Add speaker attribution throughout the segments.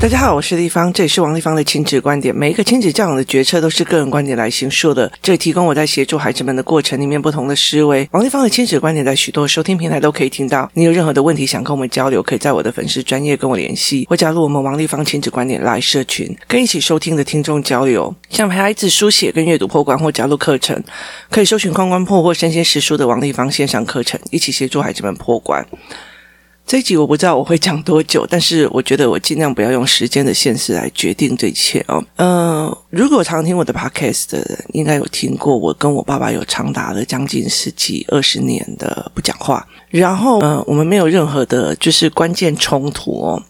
Speaker 1: 大家好，我是丽芳，这里是王立芳的亲子观点。每一个亲子教养的决策都是个人观点来行述的，这里提供我在协助孩子们的过程里面不同的思维。王立芳的亲子观点在许多收听平台都可以听到。你有任何的问题想跟我们交流，可以在我的粉丝专业跟我联系，或加入我们王立芳亲子观点 LINE 社群，跟一起收听的听众交流。想陪孩子书写跟阅读破关或加入课程，可以搜寻“关关破”或“身先识书”的王立芳线上课程，一起协助孩子们破关。这一集我不知道我会讲多久，但是我觉得我尽量不要用时间的限制来决定这一切哦。嗯、如果常听我的 podcast 的人，应该有听过我跟我爸爸有长达了将近十几二十年的不讲话，然后嗯、呃，我们没有任何的就是关键冲突哦。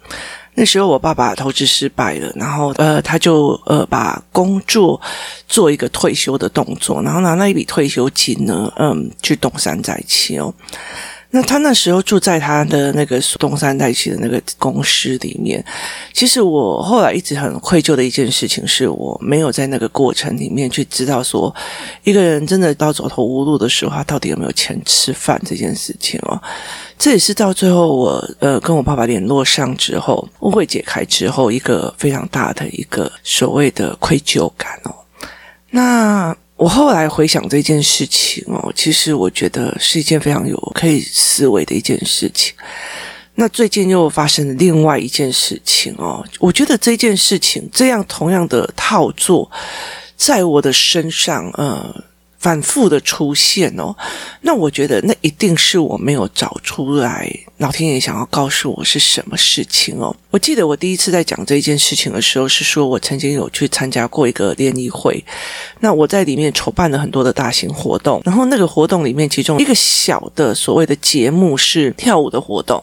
Speaker 1: 那时候我爸爸投资失败了，然后呃，他就呃把工作做一个退休的动作，然后拿那一笔退休金呢，嗯，去东山再起哦。那他那时候住在他的那个东山再起的那个公司里面。其实我后来一直很愧疚的一件事情，是我没有在那个过程里面去知道说，一个人真的到走投无路的时候，他到底有没有钱吃饭这件事情哦。这也是到最后我呃跟我爸爸联络上之后，误会解开之后，一个非常大的一个所谓的愧疚感哦。那。我后来回想这件事情哦，其实我觉得是一件非常有可以思维的一件事情。那最近又发生了另外一件事情哦，我觉得这件事情这样同样的套作在我的身上，呃。反复的出现哦，那我觉得那一定是我没有找出来，老天爷想要告诉我是什么事情哦。我记得我第一次在讲这件事情的时候，是说我曾经有去参加过一个联谊会，那我在里面筹办了很多的大型活动，然后那个活动里面，其中一个小的所谓的节目是跳舞的活动。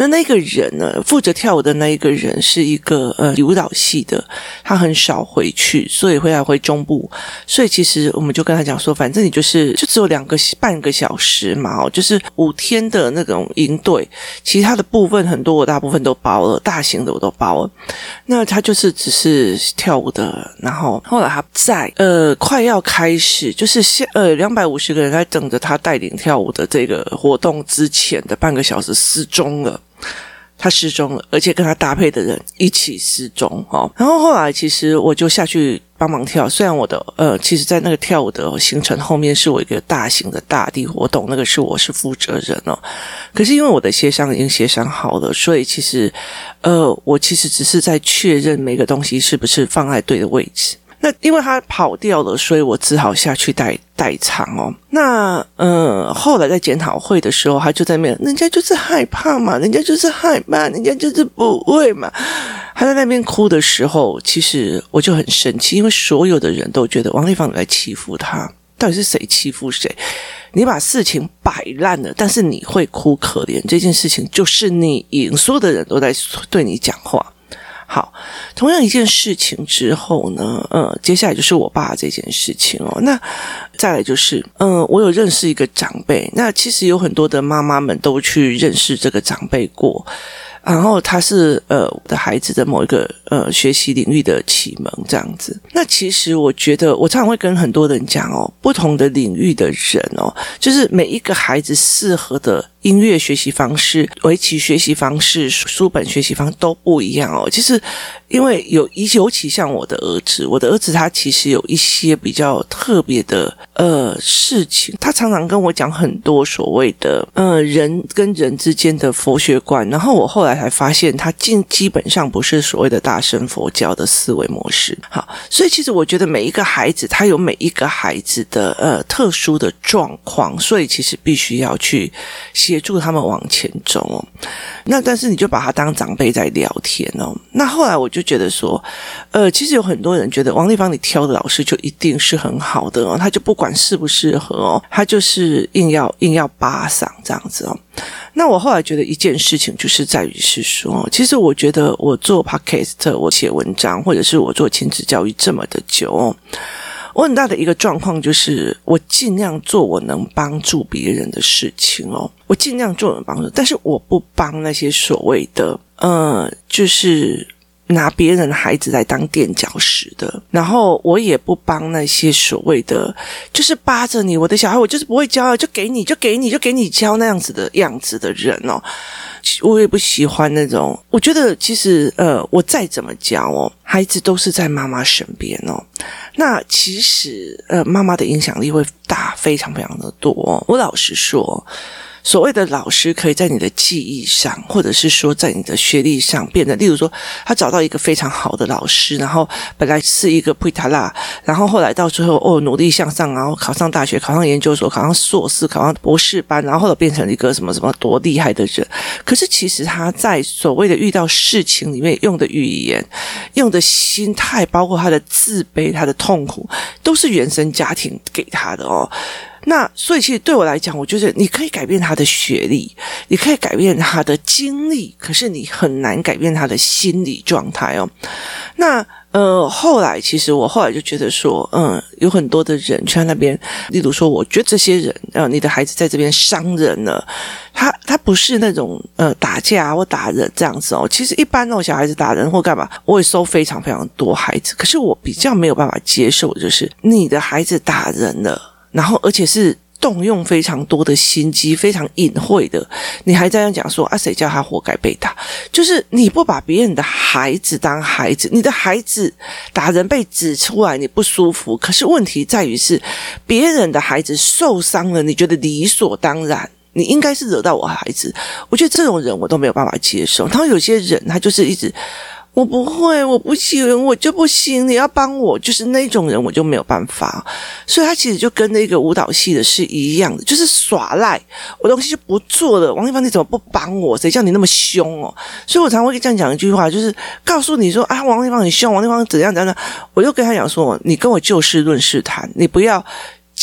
Speaker 1: 那那个人呢，负责跳舞的那一个人是一个呃舞蹈系的，他很少回去，所以会来回中部，所以其实我们就跟他讲说，反正你就是就只有两个半个小时嘛，哦，就是五天的那种营队，其他的部分很多我大部分都包了，大型的我都包了。那他就是只是跳舞的，然后后来他在呃快要开始，就是现呃两百五十个人在等着他带领跳舞的这个活动之前的半个小时失踪了。他失踪了，而且跟他搭配的人一起失踪哦。然后后来，其实我就下去帮忙跳。虽然我的呃，其实，在那个跳舞的行程后面是我一个大型的大地活动，那个是我是负责人哦。可是因为我的协商已经协商好了，所以其实呃，我其实只是在确认每个东西是不是放在对的位置。那因为他跑掉了，所以我只好下去带带场哦。那呃，后来在检讨会的时候，他就在那边，人家就是害怕嘛，人家就是害怕，人家就是不会嘛。他在那边哭的时候，其实我就很生气，因为所有的人都觉得王丽芳在欺负他。到底是谁欺负谁？你把事情摆烂了，但是你会哭可怜，这件事情就是你赢，所有的人都在对你讲话。好，同样一件事情之后呢，呃，接下来就是我爸这件事情哦。那再来就是，嗯、我有认识一个长辈，那其实有很多的妈妈们都去认识这个长辈过。然后他是呃我的孩子的某一个呃学习领域的启蒙这样子。那其实我觉得我常常会跟很多人讲哦，不同的领域的人哦，就是每一个孩子适合的音乐学习方式、围棋学习方式、书本学习方都不一样哦。其实因为有一尤其像我的儿子，我的儿子他其实有一些比较特别的呃事情，他常常跟我讲很多所谓的呃人跟人之间的佛学观，然后我后来。才发现，他基基本上不是所谓的大乘佛教的思维模式。好，所以其实我觉得每一个孩子，他有每一个孩子的呃特殊的状况，所以其实必须要去协助他们往前走哦。那但是你就把他当长辈在聊天哦。那后来我就觉得说，呃，其实有很多人觉得王丽芳你挑的老师就一定是很好的哦，他就不管适不适合哦，他就是硬要硬要扒上这样子哦。那我后来觉得一件事情就是在于是说，其实我觉得我做 podcast，我写文章，或者是我做亲子教育这么的久，我很大的一个状况就是我尽量做我能帮助别人的事情哦，我尽量做能帮助，但是我不帮那些所谓的，呃，就是。拿别人的孩子来当垫脚石的，然后我也不帮那些所谓的就是扒着你，我的小孩我就是不会教，就给你就给你就给你教那样子的样子的人哦。我也不喜欢那种，我觉得其实呃，我再怎么教哦，孩子都是在妈妈身边哦。那其实呃，妈妈的影响力会大，非常非常的多。我老实说。所谓的老师可以在你的记忆上，或者是说在你的学历上变得，例如说他找到一个非常好的老师，然后本来是一个普塔拉，然后后来到最后哦努力向上，然后考上大学，考上研究所，考上硕士，考上博士班，然后后来变成一个什么什么多厉害的人。可是其实他在所谓的遇到事情里面用的语言、用的心态，包括他的自卑、他的痛苦，都是原生家庭给他的哦。那所以，其实对我来讲，我觉得你可以改变他的学历，你可以改变他的经历，可是你很难改变他的心理状态哦。那呃，后来其实我后来就觉得说，嗯，有很多的人去那边，例如说，我觉得这些人，呃，你的孩子在这边伤人了，他他不是那种呃打架或打人这样子哦。其实一般那种小孩子打人或干嘛，我也收非常非常多孩子，可是我比较没有办法接受，就是你的孩子打人了。然后，而且是动用非常多的心机，非常隐晦的，你还这样讲说啊？谁叫他活该被打？就是你不把别人的孩子当孩子，你的孩子打人被指出来，你不舒服。可是问题在于是，别人的孩子受伤了，你觉得理所当然，你应该是惹到我孩子。我觉得这种人我都没有办法接受。然后有些人他就是一直。我不会，我不行，我就不行。你要帮我，就是那种人，我就没有办法。所以他其实就跟那个舞蹈系的是一样的，就是耍赖，我东西就不做了。王丽芳，你怎么不帮我？谁叫你那么凶哦？所以我常会这样讲一句话，就是告诉你说啊，王丽芳很凶，王丽芳怎样怎样。我就跟他讲说，你跟我就事论事谈，你不要。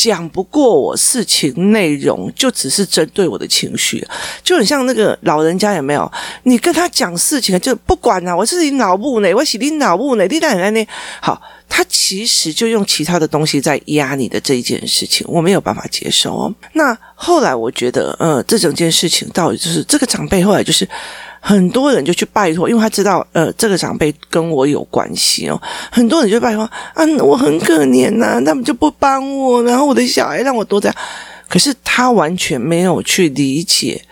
Speaker 1: 讲不过我事情内容，就只是针对我的情绪，就很像那个老人家有没有？你跟他讲事情，就不管啊，我是你脑部呢，我是你脑部呢，你在哪呢？好，他其实就用其他的东西在压你的这一件事情，我没有办法接受哦。那后来我觉得，嗯，这整件事情到底就是这个长辈后来就是。很多人就去拜托，因为他知道，呃，这个长辈跟我有关系哦。很多人就拜托啊，我很可怜呐、他们就不帮我，然后我的小孩让我多这样。可是他完全没有去理解。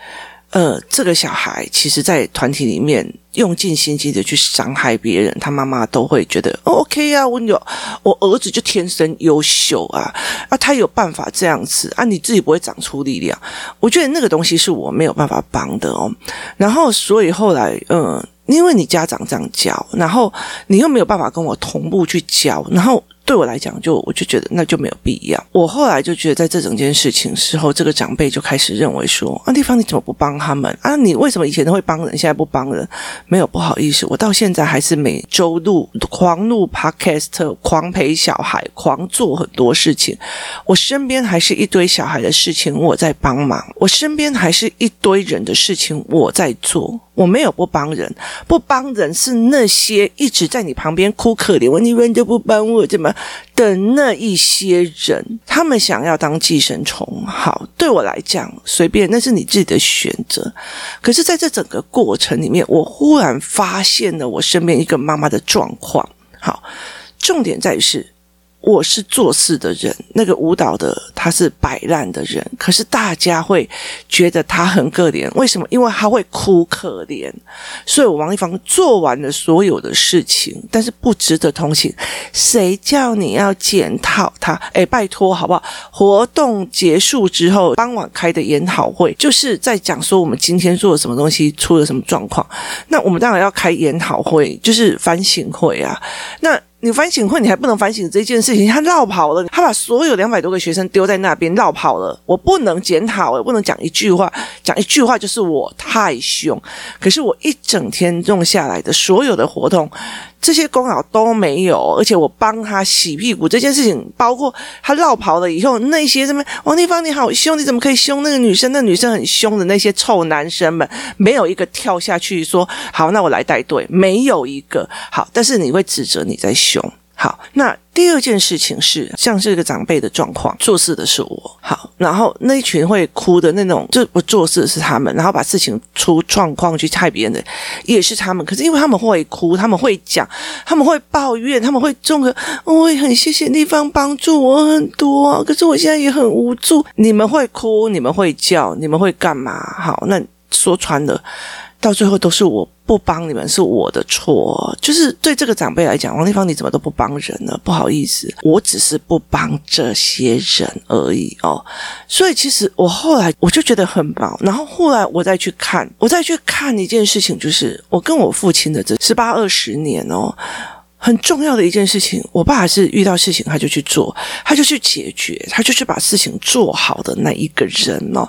Speaker 1: 呃，这个小孩其实，在团体里面用尽心机的去伤害别人，他妈妈都会觉得、哦、OK 啊，我有我儿子就天生优秀啊，啊，他有办法这样子啊，你自己不会长出力量。我觉得那个东西是我没有办法帮的哦。然后，所以后来，嗯、因为你家长这样教，然后你又没有办法跟我同步去教，然后。对我来讲，就我就觉得那就没有必要。我后来就觉得，在这整件事情时候，这个长辈就开始认为说：“啊，丽芳你怎么不帮他们啊？你为什么以前都会帮人，现在不帮人？”没有不好意思，我到现在还是每周录狂录 Podcast，狂陪小孩，狂做很多事情。我身边还是一堆小孩的事情我在帮忙，我身边还是一堆人的事情我在做。我没有不帮人，不帮人是那些一直在你旁边哭可怜，我你们就不帮我怎么的那一些人，他们想要当寄生虫。好，对我来讲随便，那是你自己的选择。可是，在这整个过程里面，我忽然发现了我身边一个妈妈的状况。好，重点在于是。我是做事的人，那个舞蹈的他是摆烂的人，可是大家会觉得他很可怜，为什么？因为他会哭可怜，所以王一芳做完了所有的事情，但是不值得同情。谁叫你要检讨他？诶，拜托好不好？活动结束之后，傍晚开的研讨会，就是在讲说我们今天做了什么东西，出了什么状况。那我们当然要开研讨会，就是反省会啊。那。你反省会，你还不能反省这件事情。他绕跑了，他把所有两百多个学生丢在那边绕跑了。我不能检讨，我不能讲一句话，讲一句话就是我太凶。可是我一整天弄下来的所有的活动。这些功劳都没有，而且我帮他洗屁股这件事情，包括他落跑了以后，那些什么王丽芳你好凶，你怎么可以凶那个女生？那女生很凶的那些臭男生们，没有一个跳下去说好，那我来带队，没有一个好。但是你会指责你在凶，好，那第二件事情是，像这个长辈的状况，做事的是我。好，然后那一群会哭的那种，就不做事的是他们，然后把事情出状况去害别人的也是他们。可是因为他们会哭，他们会讲，他们会抱怨，他们会综合。我也很谢谢地方帮助我很多，可是我现在也很无助。你们会哭，你们会叫，你们会干嘛？好，那说穿了。到最后都是我不帮你们，是我的错。就是对这个长辈来讲，王丽芳你怎么都不帮人呢？不好意思，我只是不帮这些人而已哦。所以其实我后来我就觉得很忙，然后后来我再去看，我再去看一件事情，就是我跟我父亲的这十八二十年哦。很重要的一件事情，我爸是遇到事情他就去做，他就去解决，他就去把事情做好的那一个人哦，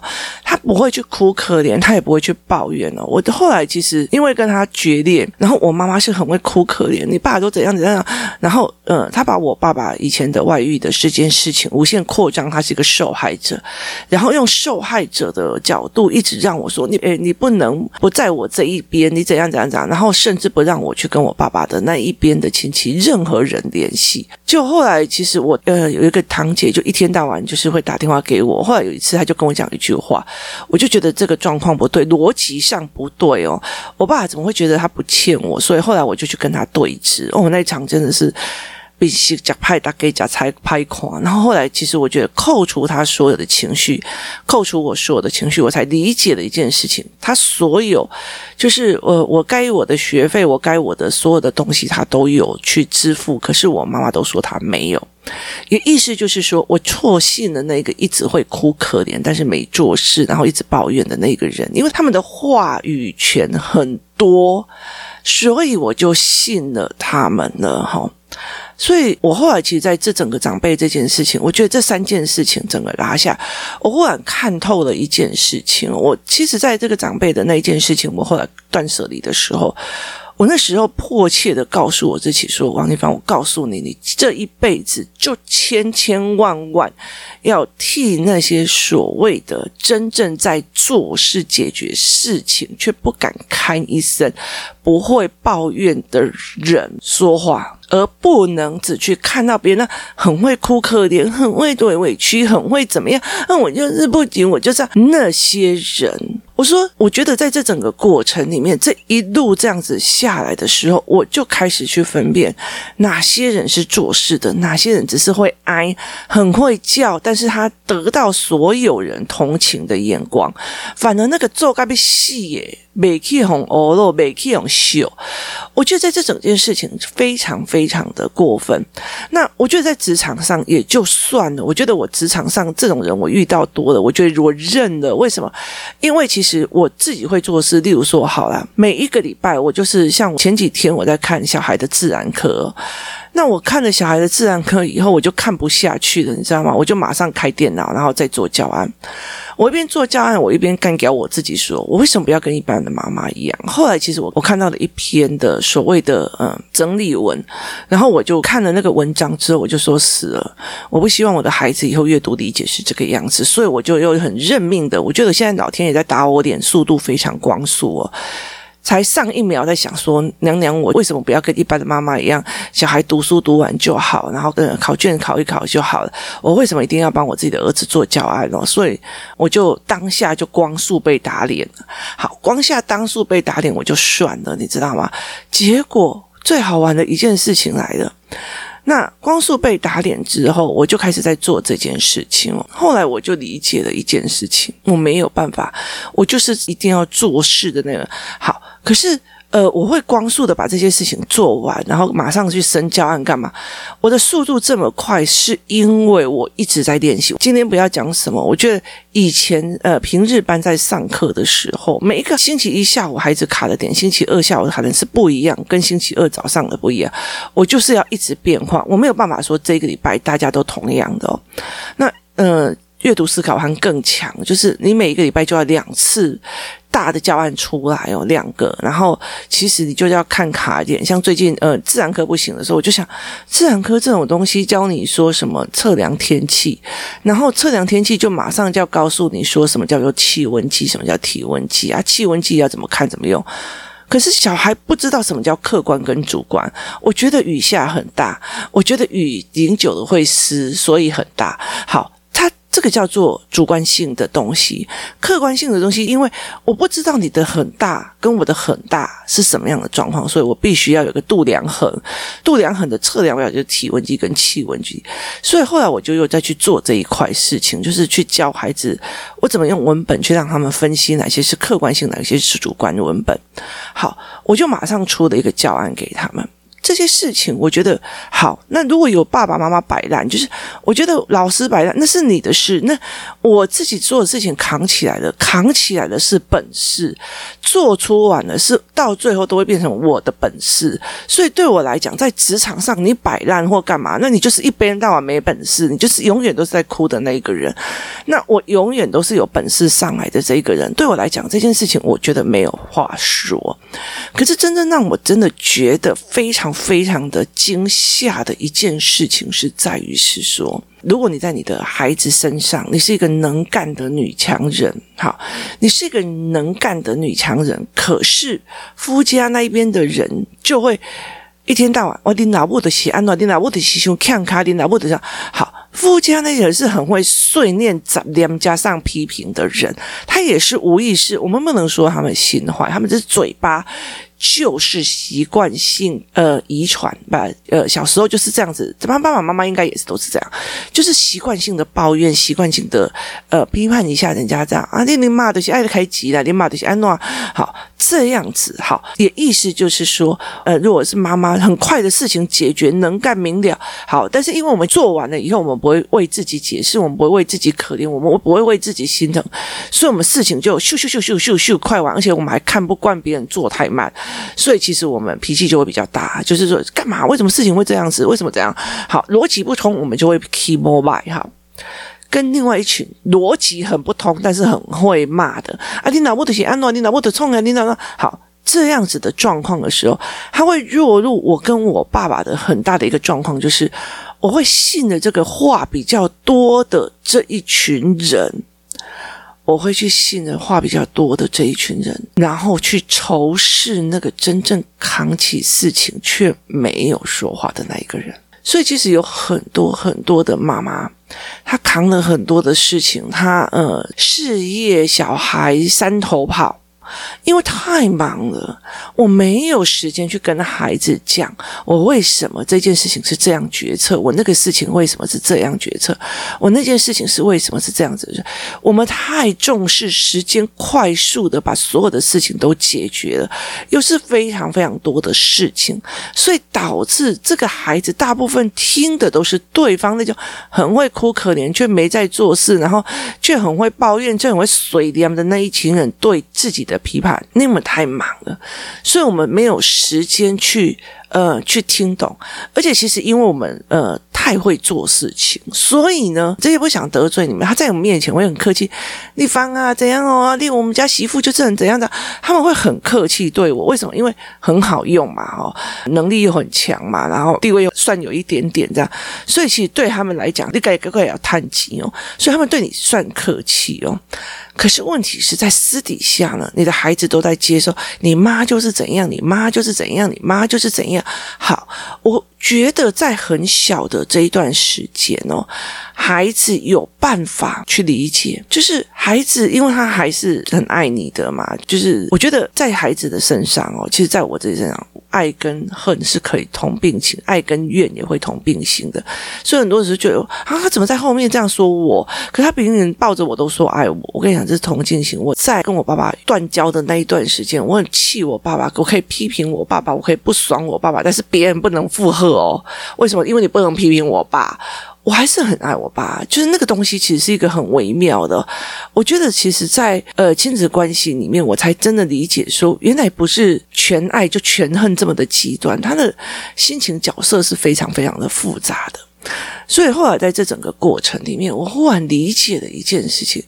Speaker 1: 他不会去哭可怜，他也不会去抱怨哦。我的后来其实因为跟他决裂，然后我妈妈是很会哭可怜，你爸都怎样怎样，然后呃，他把我爸爸以前的外遇的这件事情无限扩张，他是一个受害者，然后用受害者的角度一直让我说你诶，你不能不在我这一边，你怎样怎样怎样，然后甚至不让我去跟我爸爸的那一边的。亲戚任何人联系，就后来其实我呃有一个堂姐，就一天到晚就是会打电话给我。后来有一次，她就跟我讲一句话，我就觉得这个状况不对，逻辑上不对哦。我爸怎么会觉得他不欠我？所以后来我就去跟他对峙。哦，那一场真的是。比起讲派打给讲才拍垮，然后后来其实我觉得扣除他所有的情绪，扣除我所有的情绪，我才理解了一件事情。他所有就是呃，我该我的学费，我该我的所有的东西，他都有去支付。可是我妈妈都说他没有，也意思就是说我错信了那个一直会哭可怜，但是没做事，然后一直抱怨的那个人，因为他们的话语权很多，所以我就信了他们了，哈。所以我后来其实在这整个长辈这件事情，我觉得这三件事情整个拉下，我忽然看透了一件事情。我其实在这个长辈的那一件事情，我后来断舍离的时候。我那时候迫切的告诉我自己说：“王丽芳，我告诉你，你这一辈子就千千万万要替那些所谓的真正在做事、解决事情却不敢开一声、不会抱怨的人说话，而不能只去看到别人很会哭可怜、很会对委屈、很会怎么样。那我就是不仅我就是那些人。”我说，我觉得在这整个过程里面，这一路这样子下来的时候，我就开始去分辨哪些人是做事的，哪些人只是会哀，很会叫，但是他得到所有人同情的眼光，反而那个做该被戏耶。每气红欧罗，每气红秀，我觉得在这整件事情非常非常的过分。那我觉得在职场上也就算了，我觉得我职场上这种人我遇到多了，我觉得我认了。为什么？因为其实我自己会做事，例如说，好了，每一个礼拜我就是像前几天我在看小孩的自然课。那我看了小孩的自然课以后，我就看不下去了，你知道吗？我就马上开电脑，然后再做教案。我一边做教案，我一边干掉我自己说，说我为什么不要跟一般的妈妈一样？后来其实我我看到了一篇的所谓的嗯整理文，然后我就看了那个文章之后，我就说死了，我不希望我的孩子以后阅读理解是这个样子，所以我就又很认命的，我觉得现在老天也在打我脸，速度非常光速哦。才上一秒在想说，娘娘，我为什么不要跟一般的妈妈一样，小孩读书读完就好，然后呃考卷考一考就好了。我为什么一定要帮我自己的儿子做教案呢？所以我就当下就光速被打脸了。好，光下当速被打脸，我就算了，你知道吗？结果最好玩的一件事情来了。那光速被打脸之后，我就开始在做这件事情。后来我就理解了一件事情，我没有办法，我就是一定要做事的那个。好，可是。呃，我会光速的把这些事情做完，然后马上去升教案干嘛？我的速度这么快，是因为我一直在练习。今天不要讲什么，我觉得以前呃平日班在上课的时候，每一个星期一下午孩子卡的点，星期二下午卡的是不一样，跟星期二早上的不一样。我就是要一直变化，我没有办法说这个礼拜大家都同样的哦。那呃。阅读思考还更强，就是你每一个礼拜就要两次大的教案出来哦，两个。然后其实你就要看卡点，像最近呃自然科不行的时候，我就想自然科这种东西教你说什么测量天气，然后测量天气就马上就要告诉你说什么叫做气温计，什么叫体温计啊？气温计要怎么看怎么用？可是小孩不知道什么叫客观跟主观。我觉得雨下很大，我觉得雨淋久了会湿，所以很大。好。这个叫做主观性的东西，客观性的东西，因为我不知道你的很大跟我的很大是什么样的状况，所以我必须要有个度量衡。度量衡的测量表就是体温计跟气温计。所以后来我就又再去做这一块事情，就是去教孩子我怎么用文本去让他们分析哪些是客观性，哪些是主观的文本。好，我就马上出了一个教案给他们。这些事情我觉得好。那如果有爸爸妈妈摆烂，就是我觉得老师摆烂，那是你的事。那我自己做的事情扛起来了，扛起来的是本事，做出完了是到最后都会变成我的本事。所以对我来讲，在职场上你摆烂或干嘛，那你就是一边到晚没本事，你就是永远都是在哭的那一个人。那我永远都是有本事上来的这一个人。对我来讲，这件事情我觉得没有话说。可是真正让我真的觉得非常。非常的惊吓的一件事情是在于是说，如果你在你的孩子身上，你是一个能干的女强人，好，你是一个能干的女强人，可是夫家那一边的人就会一天到晚，我的脑部的血安暖，你脑部的血胸看卡，你脑部的好。夫家那些人是很会碎念、杂念加上批评的人，他也是无意识。我们不能说他们心坏，他们这嘴巴就是习惯性呃遗传吧，呃小时候就是这样子。怎么爸爸妈妈应该也是都是这样，就是习惯性的抱怨，习惯性的呃批判一下人家这样啊，你你骂的是爱的开急了，你骂的是安诺好这样子好，也意思就是说，呃，如果是妈妈很快的事情解决，能干明了好，但是因为我们做完了以后，我们不会为自己解释，我们不会为自己可怜，我们不会为自己心疼，所以我们事情就咻咻咻咻咻咻快完，而且我们还看不惯别人做太慢，所以其实我们脾气就会比较大，就是说干嘛？为什么事情会这样子？为什么这样？好，逻辑不通，我们就会 keep mobile 哈，跟另外一群逻辑很不通，但是很会骂的啊，你脑部的是安诺，你脑部的冲啊，你脑好。这样子的状况的时候，他会落入我跟我爸爸的很大的一个状况，就是我会信了这个话比较多的这一群人，我会去信了话比较多的这一群人，然后去仇视那个真正扛起事情却没有说话的那一个人。所以其实有很多很多的妈妈，他扛了很多的事情，他呃事业、小孩三头跑。因为太忙了，我没有时间去跟孩子讲我为什么这件事情是这样决策，我那个事情为什么是这样决策，我那件事情是为什么是这样子。我们太重视时间，快速的把所有的事情都解决了，又是非常非常多的事情，所以导致这个孩子大部分听的都是对方那种很会哭可怜却没在做事，然后却很会抱怨，却很会水凉的那一群人对自己的。琵琶，那么太忙了，所以我们没有时间去呃去听懂，而且其实因为我们呃。太会做事情，所以呢，这也不想得罪你们。他在我们面前会很客气，丽芳啊，怎样哦？丽，我们家媳妇就是很怎样的，他们会很客气对我。为什么？因为很好用嘛，哦，能力又很强嘛，然后地位又算有一点点这样，所以其实对他们来讲，你该乖乖要叹气哦。所以他们对你算客气哦。可是问题是在私底下呢，你的孩子都在接受，你妈就是怎样，你妈就是怎样，你妈就是怎样。好，我。觉得在很小的这一段时间哦，孩子有办法去理解，就是孩子，因为他还是很爱你的嘛。就是我觉得在孩子的身上哦，其实在我自己身上，爱跟恨是可以同病情，爱跟怨也会同病情的。所以很多时候觉得啊，他怎么在后面这样说我？可他别人抱着我都说爱我。我跟你讲，这是同进行。我在跟我爸爸断交的那一段时间，我很气我爸爸，我可以批评我爸爸，我可以不爽我爸爸，但是别人不能附和。哦，为什么？因为你不能批评我爸，我还是很爱我爸。就是那个东西，其实是一个很微妙的。我觉得，其实在，呃亲子关系里面，我才真的理解说，原来不是全爱就全恨这么的极端，他的心情角色是非常非常的复杂的。所以后来在这整个过程里面，我忽然理解了一件事情：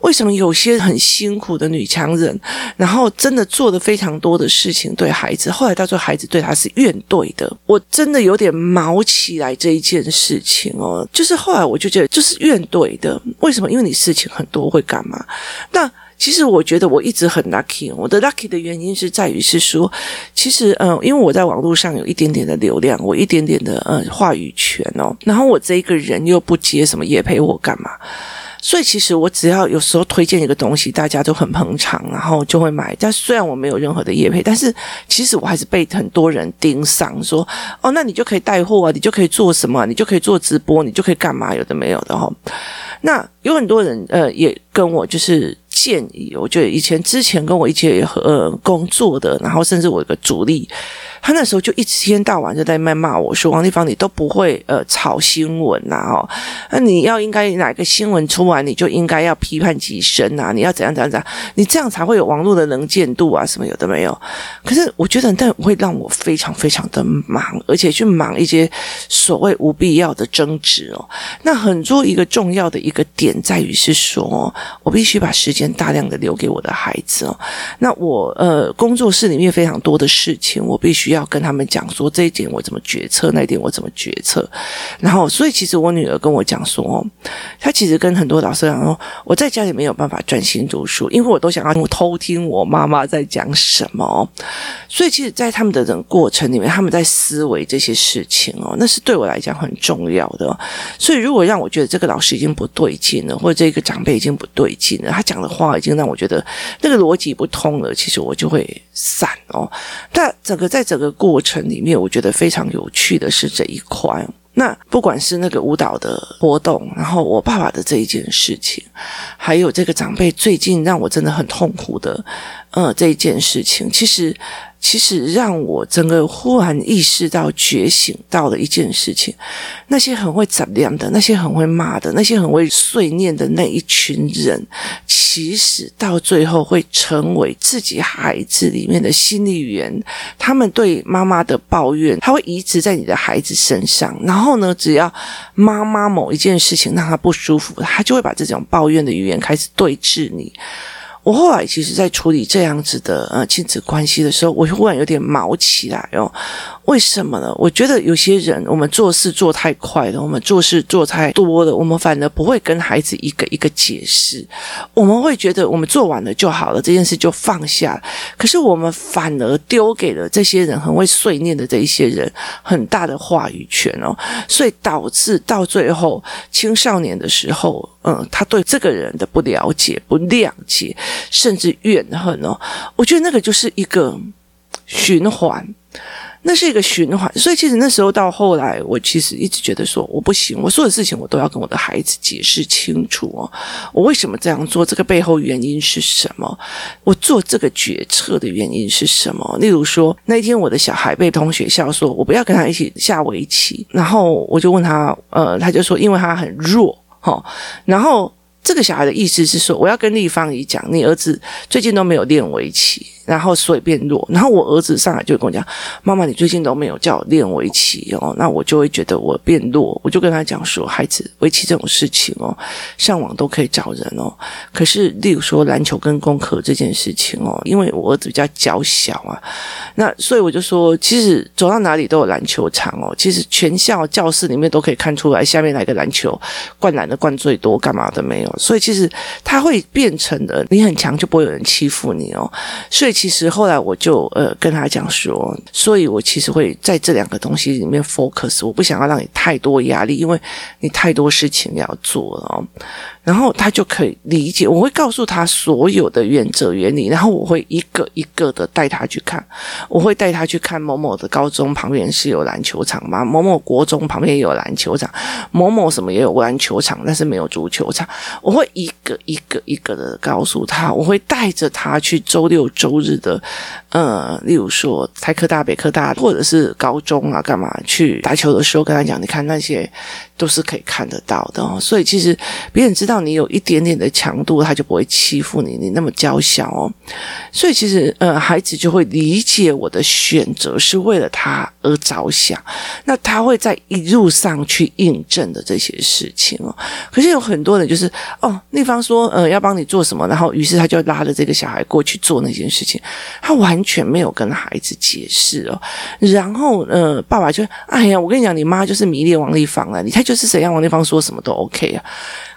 Speaker 1: 为什么有些很辛苦的女强人，然后真的做的非常多的事情对孩子，后来到最后孩子对她是怨怼的。我真的有点毛起来这一件事情哦，就是后来我就觉得就是怨怼的。为什么？因为你事情很多会干嘛？那。其实我觉得我一直很 lucky，我的 lucky 的原因是在于是说，其实嗯、因为我在网络上有一点点的流量，我一点点的嗯话语权哦，然后我这一个人又不接什么业配我干嘛，所以其实我只要有时候推荐一个东西，大家都很捧场，然后就会买。但虽然我没有任何的业配，但是其实我还是被很多人盯上，说哦，那你就可以带货啊，你就可以做什么，你就可以做直播，你就可以干嘛，有的没有的哈、哦。那有很多人呃也跟我就是。建议，我觉得以前之前跟我一起呃工作的，然后甚至我有个主力，他那时候就一天到晚就在那骂我说：“王丽芳，你都不会呃炒新闻呐，哦，那你要应该哪个新闻出来，你就应该要批判几声啊，你要怎样怎样怎样，你这样才会有网络的能见度啊，什么有的没有。可是我觉得，但会让我非常非常的忙，而且去忙一些所谓无必要的争执哦。那很多一个重要的一个点在于是说，我必须把时间。大量的留给我的孩子哦，那我呃工作室里面非常多的事情，我必须要跟他们讲说这一点我怎么决策，那一点我怎么决策。然后，所以其实我女儿跟我讲说，她其实跟很多老师讲说，我在家里没有办法专心读书，因为我都想要偷听我妈妈在讲什么。所以，其实，在他们的整个过程里面，他们在思维这些事情哦，那是对我来讲很重要的。所以，如果让我觉得这个老师已经不对劲了，或者这个长辈已经不对劲了，他讲的话已经让我觉得那个逻辑不通了，其实我就会散哦。那整个在整个过程里面，我觉得非常有趣的是这一块。那不管是那个舞蹈的活动，然后我爸爸的这一件事情，还有这个长辈最近让我真的很痛苦的，呃，这一件事情，其实。其实让我整个忽然意识到、觉醒到了一件事情：那些很会怎样的、那些很会骂的、那些很会碎念的那一群人，其实到最后会成为自己孩子里面的心理语言。他们对妈妈的抱怨，他会移植在你的孩子身上。然后呢，只要妈妈某一件事情让他不舒服，他就会把这种抱怨的语言开始对峙你。我后来其实，在处理这样子的呃亲子关系的时候，我忽然有点毛起来哦。为什么呢？我觉得有些人，我们做事做太快了，我们做事做太多了，我们反而不会跟孩子一个一个解释，我们会觉得我们做完了就好了，这件事就放下。可是我们反而丢给了这些人很会碎念的这一些人很大的话语权哦，所以导致到最后青少年的时候，嗯，他对这个人的不了解、不谅解，甚至怨恨哦，我觉得那个就是一个循环。那是一个循环，所以其实那时候到后来，我其实一直觉得说我不行，我所有的事情我都要跟我的孩子解释清楚哦。我为什么这样做？这个背后原因是什么？我做这个决策的原因是什么？例如说，那一天我的小孩被同学校说，我不要跟他一起下围棋，然后我就问他，呃，他就说因为他很弱，哈，然后这个小孩的意思是说，我要跟立方姨讲，你儿子最近都没有练围棋。然后所以变弱，然后我儿子上来就跟我讲：“妈妈，你最近都没有叫我练围棋哦。”那我就会觉得我变弱，我就跟他讲说：“孩子，围棋这种事情哦，上网都可以找人哦。可是，例如说篮球跟功课这件事情哦，因为我儿子比较娇小啊，那所以我就说，其实走到哪里都有篮球场哦。其实全校教室里面都可以看出来，下面哪个篮球灌篮的灌最多，干嘛的没有。所以其实他会变成的，你很强就不会有人欺负你哦。所以。其实后来我就呃跟他讲说，所以我其实会在这两个东西里面 focus，我不想要让你太多压力，因为你太多事情要做了哦。然后他就可以理解，我会告诉他所有的原则原理，然后我会一个一个的带他去看，我会带他去看某某的高中旁边是有篮球场吗？某某国中旁边也有篮球场，某某什么也有篮球场，但是没有足球场。我会一个一个一个的告诉他，我会带着他去周六周日的，呃，例如说台科大、北科大，或者是高中啊，干嘛去打球的时候，跟他讲，你看那些。都是可以看得到的哦，所以其实别人知道你有一点点的强度，他就不会欺负你，你那么娇小哦。所以其实呃，孩子就会理解我的选择是为了他而着想，那他会在一路上去印证的这些事情哦。可是有很多人就是哦，那方说呃要帮你做什么，然后于是他就拉着这个小孩过去做那件事情，他完全没有跟孩子解释哦。然后呃，爸爸就哎呀，我跟你讲，你妈就是迷恋王丽芳了，你太。就是怎样，王丽芳说什么都 OK 啊。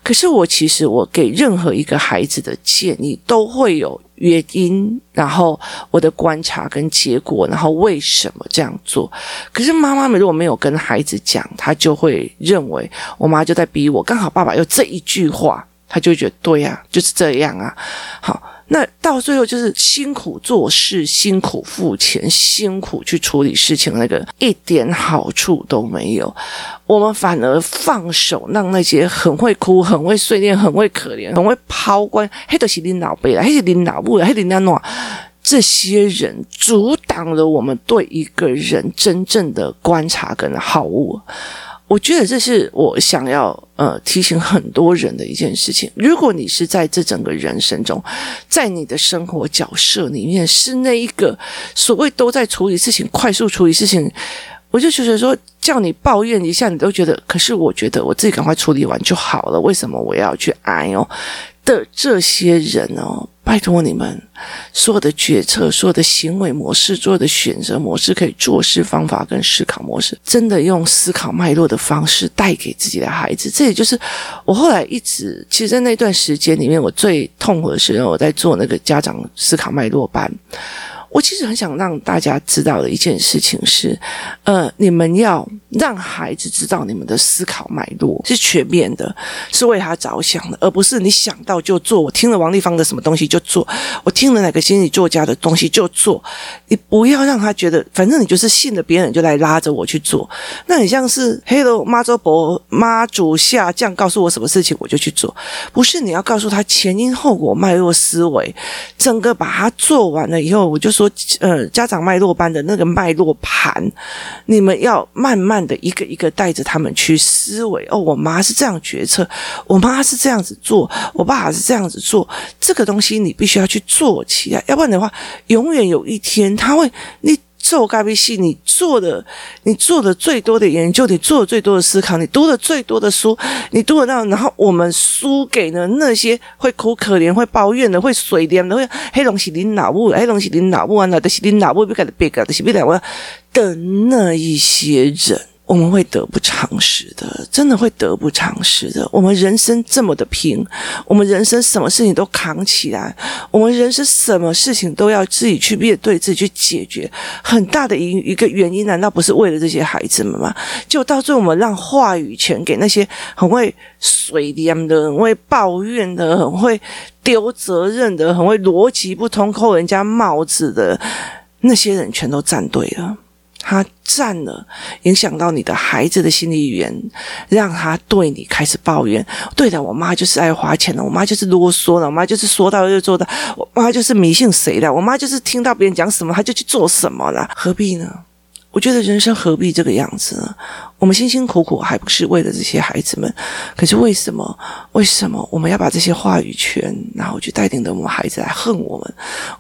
Speaker 1: 可是我其实我给任何一个孩子的建议都会有原因，然后我的观察跟结果，然后为什么这样做。可是妈妈们如果没有跟孩子讲，他就会认为我妈就在逼我。刚好爸爸有这一句话，他就觉得对呀，就是这样啊。好。那到最后就是辛苦做事，辛苦付钱，辛苦去处理事情，那个一点好处都没有。我们反而放手，让那些很会哭、很会碎念、很会可怜、很会抛光，黑的是领导辈了，黑是领导部了，黑领导诺，这些人阻挡了我们对一个人真正的观察跟好恶。我觉得这是我想要呃提醒很多人的一件事情。如果你是在这整个人生中，在你的生活角色里面是那一个所谓都在处理事情、快速处理事情，我就觉得说叫你抱怨一下，你都觉得。可是我觉得我自己赶快处理完就好了，为什么我要去挨哦？的这些人哦，拜托你们，所有的决策、所有的行为模式、所有的选择模式，可以做事方法跟思考模式，真的用思考脉络的方式带给自己的孩子。这也就是我后来一直，其实在那段时间里面，我最痛苦的时候，我在做那个家长思考脉络班。我其实很想让大家知道的一件事情是，呃，你们要让孩子知道你们的思考脉络是全面的，是为他着想的，而不是你想到就做。我听了王丽芳的什么东西就做，我听了哪个心理作家的东西就做。你不要让他觉得，反正你就是信了别人就来拉着我去做。那很像是 Hello 妈祖伯妈祖下降告诉我什么事情我就去做，不是你要告诉他前因后果脉络思维，整个把它做完了以后，我就。说呃，家长脉络班的那个脉络盘，你们要慢慢的一个一个带着他们去思维。哦，我妈是这样决策，我妈是这样子做，我爸是这样子做。这个东西你必须要去做起来，要不然的话，永远有一天他会你。做咖啡系，你做的，你做的最多的研究，你做的最多的思考，你读的最多的书，你读的到，然后我们输给了那些会哭可怜、会抱怨的、会水电的、会黑龙是领脑部，黑龙是领脑部啊，那都是领脑部，别个的别个的是别个的那一些人。我们会得不偿失的，真的会得不偿失的。我们人生这么的拼，我们人生什么事情都扛起来，我们人生什么事情都要自己去面对，自己去解决。很大的一一个原因，难道不是为了这些孩子们吗？就到最后，我们让话语权给那些很会水的、很会抱怨的、很会丢责任的、很会逻辑不通、扣人家帽子的那些人，全都站队了。他占了，影响到你的孩子的心理语言，让他对你开始抱怨。对的，我妈就是爱花钱的，我妈就是啰嗦的，我妈就是说到就做到，我妈就是迷信谁的，我妈就是听到别人讲什么，她就去做什么了，何必呢？我觉得人生何必这个样子呢？我们辛辛苦苦还不是为了这些孩子们？可是为什么？为什么我们要把这些话语权，然后去带领着我们孩子来恨我们？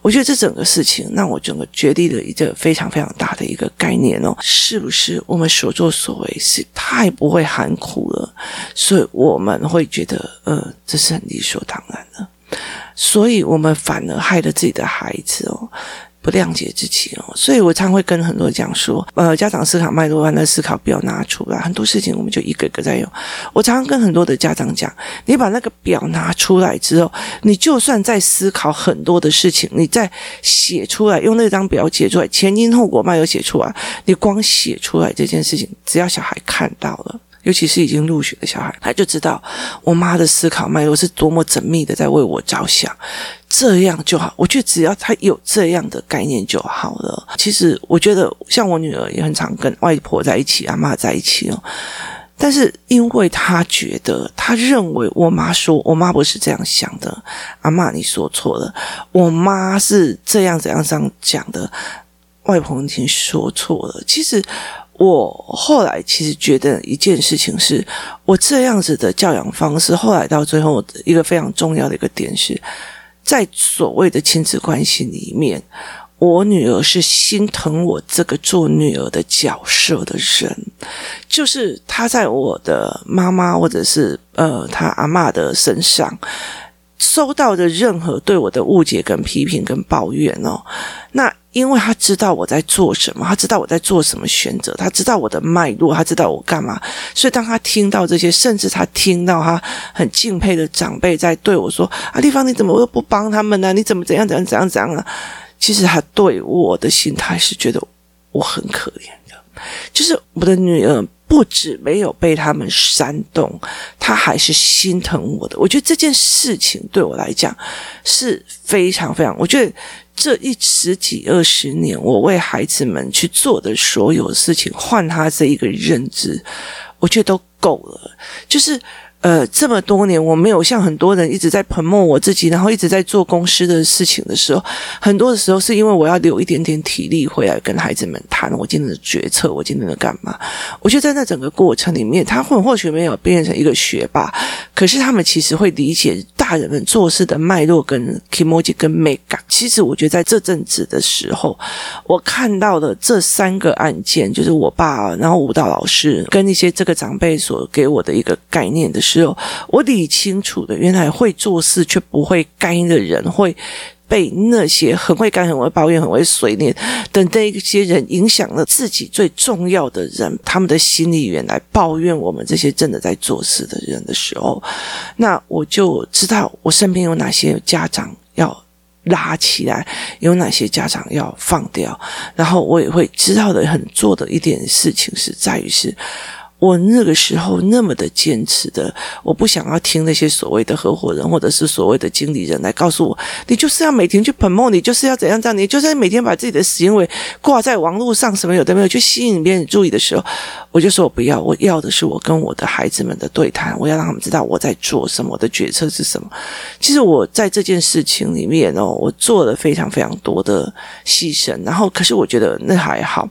Speaker 1: 我觉得这整个事情让我整个决定了一个非常非常大的一个概念哦，是不是我们所作所为是太不会含苦了？所以我们会觉得，呃，这是很理所当然的，所以我们反而害了自己的孩子哦。不谅解自己哦，所以我常会跟很多讲说，呃，家长思考脉络，那思考表拿出来，很多事情我们就一个个在用。我常常跟很多的家长讲，你把那个表拿出来之后，你就算在思考很多的事情，你再写出来，用那张表写出来，前因后果脉络写出来，你光写出来这件事情，只要小孩看到了。尤其是已经入学的小孩，他就知道我妈的思考脉络是多么缜密的，在为我着想，这样就好。我觉得只要他有这样的概念就好了。其实我觉得，像我女儿也很常跟外婆在一起，阿妈在一起哦。但是因为他觉得，他认为我妈说我妈不是这样想的，阿妈你说错了，我妈是这样怎样这样讲的，外婆你说错了。其实。我后来其实觉得一件事情是，我这样子的教养方式，后来到最后一个非常重要的一个点是，在所谓的亲子关系里面，我女儿是心疼我这个做女儿的角色的人，就是她在我的妈妈或者是呃她阿妈的身上收到的任何对我的误解跟批评跟抱怨哦，那。因为他知道我在做什么，他知道我在做什么选择，他知道我的脉络，他知道我干嘛。所以当他听到这些，甚至他听到他很敬佩的长辈在对我说：“啊，丽芳，你怎么又不帮他们呢？你怎么怎样怎样怎样怎样啊？”其实他对我的心态是觉得我很可怜的，就是我的女儿。不止没有被他们煽动，他还是心疼我的。我觉得这件事情对我来讲是非常非常，我觉得这一十几二十年，我为孩子们去做的所有事情，换他这一个认知，我觉得都够了。就是。呃，这么多年我没有像很多人一直在捧墨我自己，然后一直在做公司的事情的时候，很多的时候是因为我要留一点点体力回来跟孩子们谈我今天的决策，我今天的干嘛？我觉得在那整个过程里面，他或或许没有变成一个学霸，可是他们其实会理解人们做事的脉络跟 kimoji 跟 mega。其实我觉得在这阵子的时候，我看到的这三个案件，就是我爸，然后舞蹈老师跟一些这个长辈所给我的一个概念的。时候，我理清楚的，原来会做事却不会干的人，会被那些很会干、很会抱怨、很会碎念等的一些人影响了自己最重要的人，他们的心里原来抱怨我们这些真的在做事的人的时候，那我就知道我身边有哪些家长要拉起来，有哪些家长要放掉，然后我也会知道的很做的一点事情是在于是。我那个时候那么的坚持的，我不想要听那些所谓的合伙人或者是所谓的经理人来告诉我，你就是要每天去 promote，你就是要怎样这样，你就是要每天把自己的行为挂在网络上，什么有的没有，去吸引别人注意的时候，我就说我不要，我要的是我跟我的孩子们的对谈，我要让他们知道我在做什么，我的决策是什么。其实我在这件事情里面哦，我做了非常非常多的牺牲，然后可是我觉得那还好，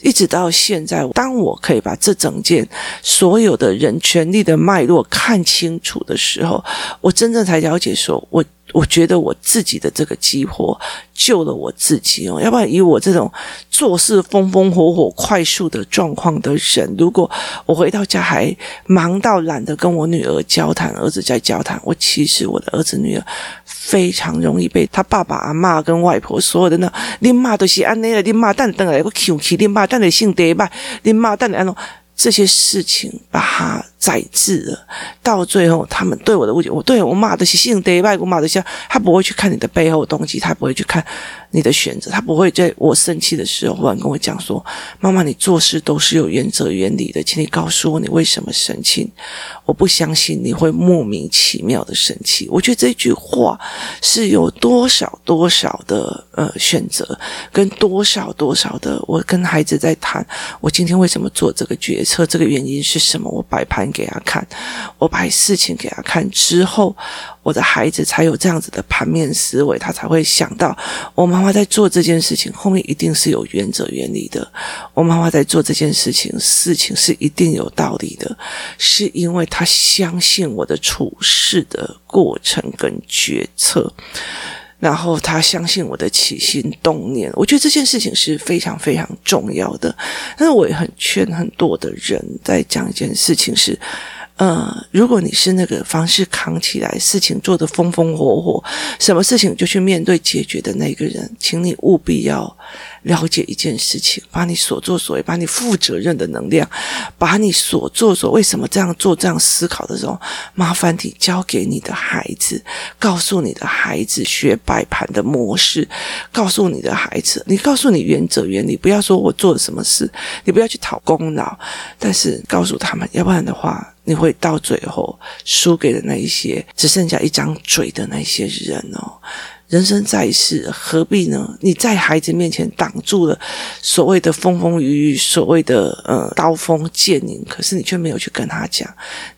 Speaker 1: 一直到现在，当我可以把这整件。所有的人权力的脉络看清楚的时候，我真正才了解说，我。我觉得我自己的这个激活救了我自己哦，要不然以我这种做事风风火火、快速的状况的人，如果我回到家还忙到懒得跟我女儿交谈，儿子在交谈，我其实我的儿子女儿非常容易被他爸爸、阿嬷跟外婆所有的那，你妈都是安内了，你妈蛋等来我 Q 起，你妈蛋的性德吧，你妈蛋的安这些事情把他宰制了，到最后他们对我的误解，我对我骂的是性德外，我骂的像他不会去看你的背后动机，他不会去看你的选择，他不会在我生气的时候忽然跟我讲说：“妈妈，你做事都是有原则原理的，请你告诉我你为什么生气。”我不相信你会莫名其妙的生气。我觉得这句话是有多少多少的呃选择，跟多少多少的我跟孩子在谈，我今天为什么做这个决策。这个原因是什么？我摆盘给他看，我摆事情给他看之后，我的孩子才有这样子的盘面思维，他才会想到，我妈妈在做这件事情后面一定是有原则原理的。我妈妈在做这件事情，事情是一定有道理的，是因为他相信我的处事的过程跟决策。然后他相信我的起心动念，我觉得这件事情是非常非常重要的。但是我也很劝很多的人在讲一件事情是，呃，如果你是那个方式扛起来，事情做得风风火火，什么事情就去面对解决的那个人，请你务必要。了解一件事情，把你所作所为，把你负责任的能量，把你所作所为什么这样做、这样思考的时候，麻烦你交给你的孩子，告诉你的孩子学摆盘的模式，告诉你的孩子，你告诉你原则原理，不要说我做了什么事，你不要去讨功劳，但是告诉他们，要不然的话，你会到最后输给了那一些只剩下一张嘴的那些人哦。人生在世，何必呢？你在孩子面前挡住了所谓的风风雨雨，所谓的呃刀锋剑影，可是你却没有去跟他讲，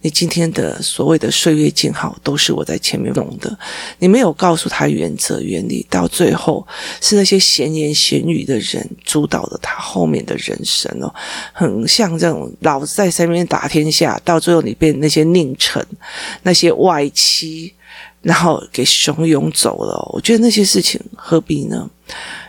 Speaker 1: 你今天的所谓的岁月静好，都是我在前面弄的。你没有告诉他原则原理，到最后是那些闲言闲语的人主导了他后面的人生哦，很像这种老子在身边打天下，到最后你被那些佞臣、那些外戚。然后给怂恿走了，我觉得那些事情何必呢？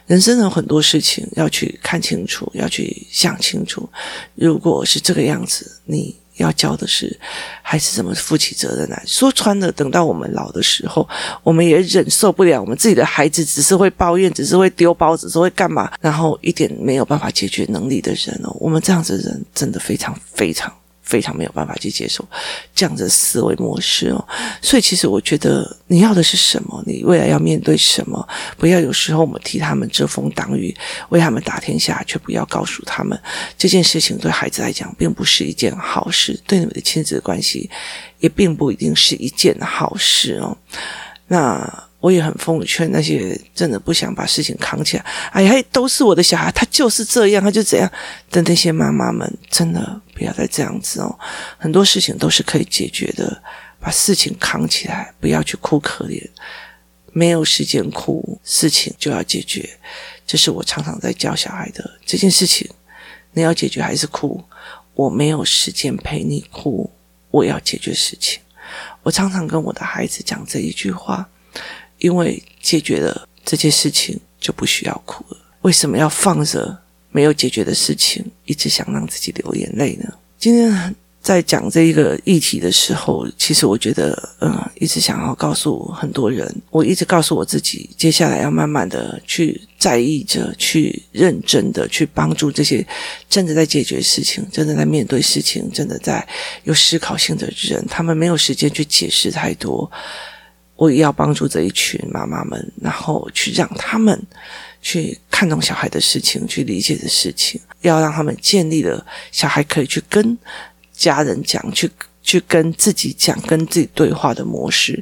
Speaker 1: 人生有很多事情要去看清楚，要去想清楚。如果是这个样子，你要教的是孩子怎么负起责任来。说穿了，等到我们老的时候，我们也忍受不了我们自己的孩子只是会抱怨，只是会丢包，只是会干嘛，然后一点没有办法解决能力的人哦。我们这样子的人真的非常非常。非常没有办法去接受这样的思维模式哦，所以其实我觉得你要的是什么？你未来要面对什么？不要有时候我们替他们遮风挡雨，为他们打天下，却不要告诉他们这件事情对孩子来讲并不是一件好事，对你们的亲子关系也并不一定是一件好事哦。那。我也很奉劝那些真的不想把事情扛起来，哎呀，都是我的小孩，他就是这样，他就怎样的那些妈妈们，真的不要再这样子哦。很多事情都是可以解决的，把事情扛起来，不要去哭可怜，没有时间哭，事情就要解决。这是我常常在教小孩的这件事情，你要解决还是哭？我没有时间陪你哭，我要解决事情。我常常跟我的孩子讲这一句话。因为解决了这件事情，就不需要哭了。为什么要放着没有解决的事情，一直想让自己流眼泪呢？今天在讲这一个议题的时候，其实我觉得，嗯，一直想要告诉很多人，我一直告诉我自己，接下来要慢慢的去在意着，去认真的去帮助这些真的在解决事情、真的在面对事情、真的在有思考性的人，他们没有时间去解释太多。我也要帮助这一群妈妈们，然后去让他们去看懂小孩的事情，去理解的事情，要让他们建立了小孩可以去跟家人讲，去去跟自己讲，跟自己对话的模式，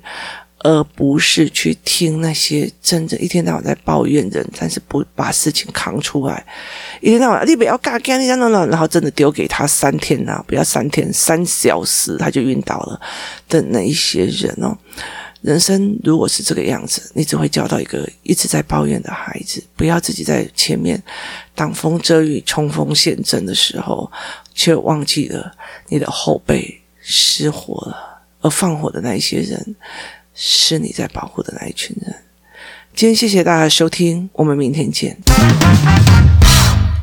Speaker 1: 而不是去听那些真的，一天到晚在抱怨人，但是不把事情扛出来，一天到晚你不要干干，你这样那然后真的丢给他三天呐，不要三天，三小时他就晕倒了的那一些人哦。人生如果是这个样子，你只会交到一个一直在抱怨的孩子。不要自己在前面挡风遮雨、冲锋陷阵的时候，却忘记了你的后背失火了，而放火的那一些人，是你在保护的那一群人。今天谢谢大家收听，我们明天见。